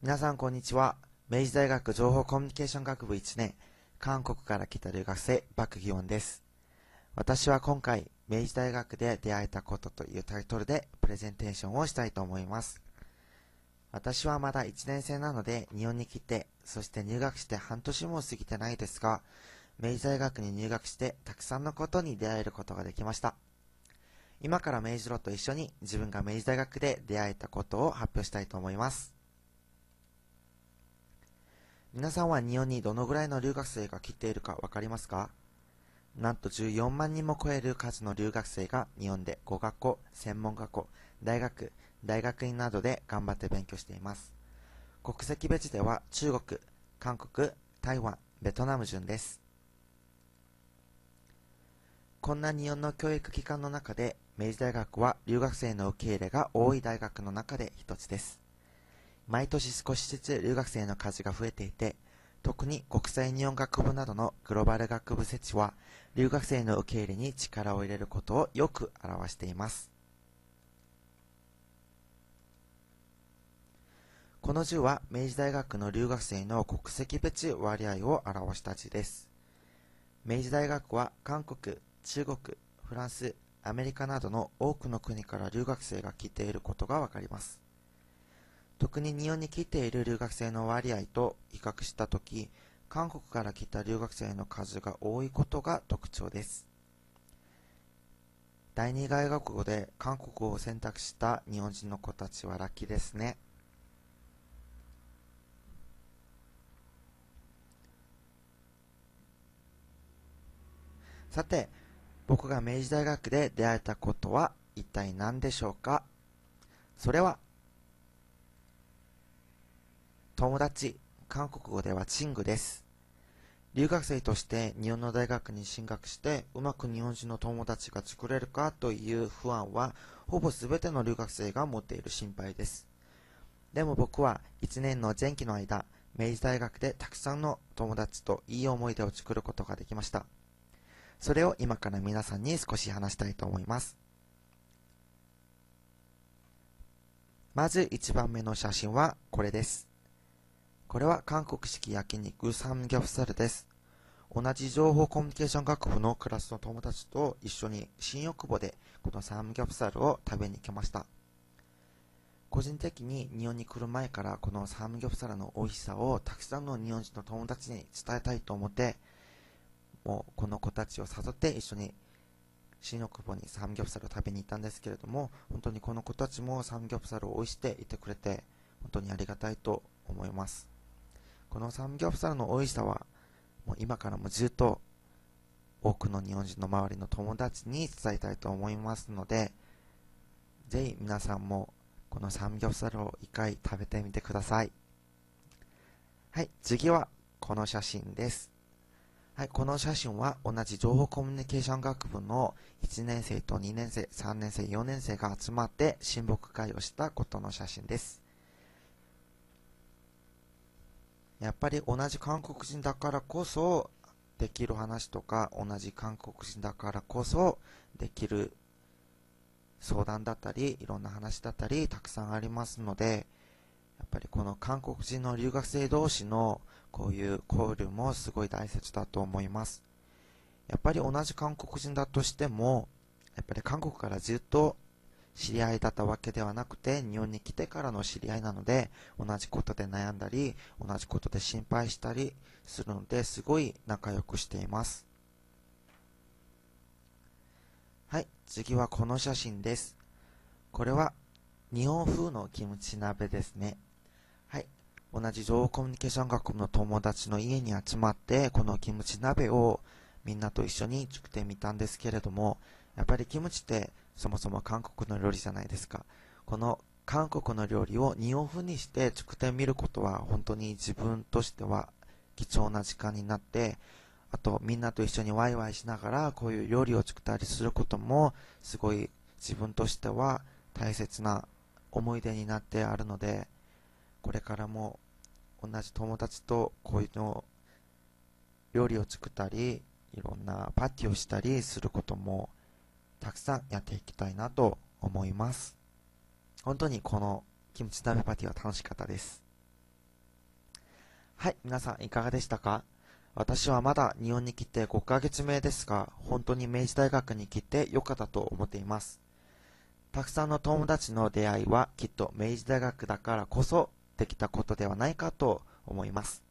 皆さんこんにちは。明治大学情報コミュニケーション学部1年、韓国から来た留学生、バクギオンです。私は今回、明治大学で出会えたことというタイトルでプレゼンテーションをしたいと思います。私はまだ1年生なので日本に来て、そして入学して半年も過ぎてないですが、明治大学に入学してたくさんのことに出会えることができました。今から明治ロと一緒に自分が明治大学で出会えたことを発表したいと思います。皆さんは日本にどのぐらいの留学生が来ているかわかりますか？なんと14万人も超える数の留学生が日本で語学校、専門学校、大学、大学院などで頑張って勉強しています。国籍別では中国、韓国、台湾、ベトナム順です。こんな日本の教育機関の中で明治大学は留学生の受け入れが多い大学の中で一つです。毎年少しずつ留学生の数が増えていて、特に国際日本学部などのグローバル学部設置は留学生の受け入れに力を入れることをよく表しています。この図は明治大学の留学生の国籍別割合を表した図です。明治大学は韓国、中国、フランス、アメリカなどの多くの国から留学生が来ていることがわかります。特に日本に来ている留学生の割合と比較したとき、韓国から来た留学生の数が多いことが特徴です。第二外国語で韓国語を選択した日本人の子たちはラッキーですね。さて、僕が明治大学で出会えたことは一体何でしょうか？それは、友達、韓国語ではチングです。留学生として日本の大学に進学してうまく日本人の友達が作れるかという不安はほぼ全ての留学生が持っている心配です。でも僕は1年の前期の間、明治大学でたくさんの友達といい思い出を作ることができました。それを今から皆さんに少し話したいと思います。まず1番目の写真はこれです。これは韓国式焼肉サムギョプサルです。同じ情報コミュニケーション学部のクラスの友達と一緒に新大久保でこのサムギョプサルを食べに行きました。個人的に日本に来る前からこのサムギョプサルの美味しさをたくさんの日本人の友達に伝えたいと思ってもうこの子たちを誘って一緒に新大久保にサムギョプサルを食べに行ったんですけれども本当にこの子たちもサムギョプサルを美味していてくれて本当にありがたいと思いますこのサムギョプサルの美味しさはもう今からもずっと多くの日本人の周りの友達に伝えたいと思いますのでぜひ皆さんもこのサムギョプサルを一回食べてみてくださいはい次はこの写真ですはい、この写真は同じ情報コミュニケーション学部の1年生と2年生、3年生、4年生が集まって親睦会をしたことの写真です。やっぱり同じ韓国人だからこそできる話とか同じ韓国人だからこそできる相談だったりいろんな話だったりたくさんありますのでやっぱりこの韓国人の留学生同士のこういう交流もすごい大切だと思います。やっぱり同じ韓国人だとしても、やっぱり韓国からずっと知り合いだったわけではなくて、日本に来てからの知り合いなので、同じことで悩んだり、同じことで心配したりするので、すごい仲良くしています。はい、次はこの写真です。これは日本風のキムチ鍋ですね。はい同じ情報コミュニケーション学部の友達の家に集まって、このキムチ鍋をみんなと一緒に作ってみたんですけれども、やっぱりキムチってそもそも韓国の料理じゃないですか。この韓国の料理を日本風にして作ってみることは本当に自分としては貴重な時間になって、あとみんなと一緒にワイワイしながらこういう料理を作ったりすることもすごい自分としては大切な思い出になってあるので、これからも同じ友達とこういうの料理を作ったりいろんなパーティーをしたりすることもたくさんやっていきたいなと思います本当にこのキムチ鍋パーティーは楽しかったですはい、皆さんいかがでしたか？私はまだ日本に来て5ヶ月目ですが、本当に明治大学に来てよかったと思っています。たくさんの友達の出会いはきっと明治大学だからこそできたことではないかと思います。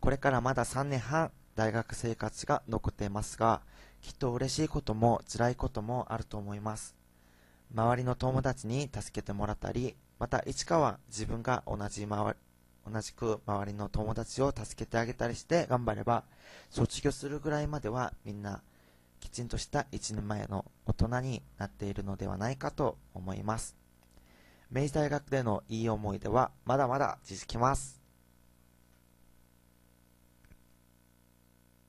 これからまだ3年半大学生活が残っていますが、きっと嬉しいことも辛いこともあると思います。周りの友達に助けてもらったり、またいつかは自分が同じ周り同じく周りの友達を助けてあげたりして頑張れば、卒業するぐらいまではみんなきちんとした一年前の大人になっているのではないかと思います。明治大学でのいい思い出はまだまだ続きます。